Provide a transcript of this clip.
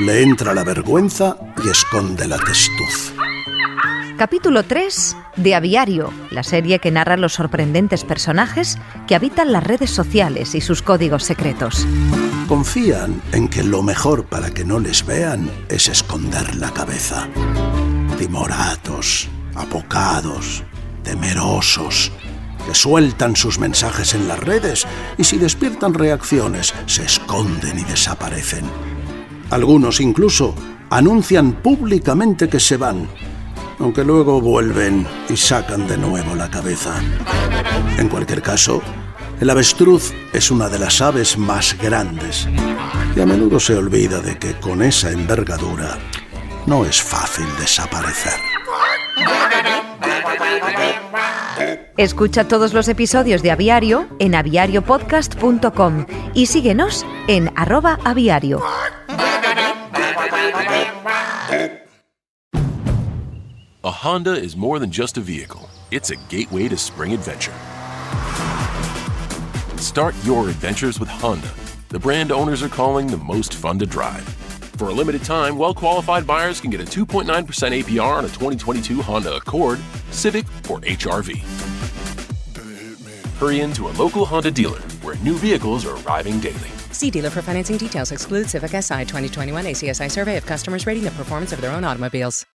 Le entra la vergüenza y esconde la testuz. Capítulo 3 de Aviario, la serie que narra los sorprendentes personajes que habitan las redes sociales y sus códigos secretos. Confían en que lo mejor para que no les vean es esconder la cabeza. Timoratos, apocados, temerosos, que sueltan sus mensajes en las redes y si despiertan reacciones se esconden y desaparecen. Algunos incluso anuncian públicamente que se van aunque luego vuelven y sacan de nuevo la cabeza. En cualquier caso, el avestruz es una de las aves más grandes y a menudo se olvida de que con esa envergadura no es fácil desaparecer. Escucha todos los episodios de Aviario en aviariopodcast.com y síguenos en arroba aviario. A Honda is more than just a vehicle, it's a gateway to spring adventure. Start your adventures with Honda, the brand owners are calling the most fun to drive. For a limited time, well qualified buyers can get a 2.9% APR on a 2022 Honda Accord, Civic, or HRV. Hurry into a local Honda dealer where new vehicles are arriving daily. See dealer for financing details. Exclude Civic SI 2021 ACSI survey of customers rating the performance of their own automobiles.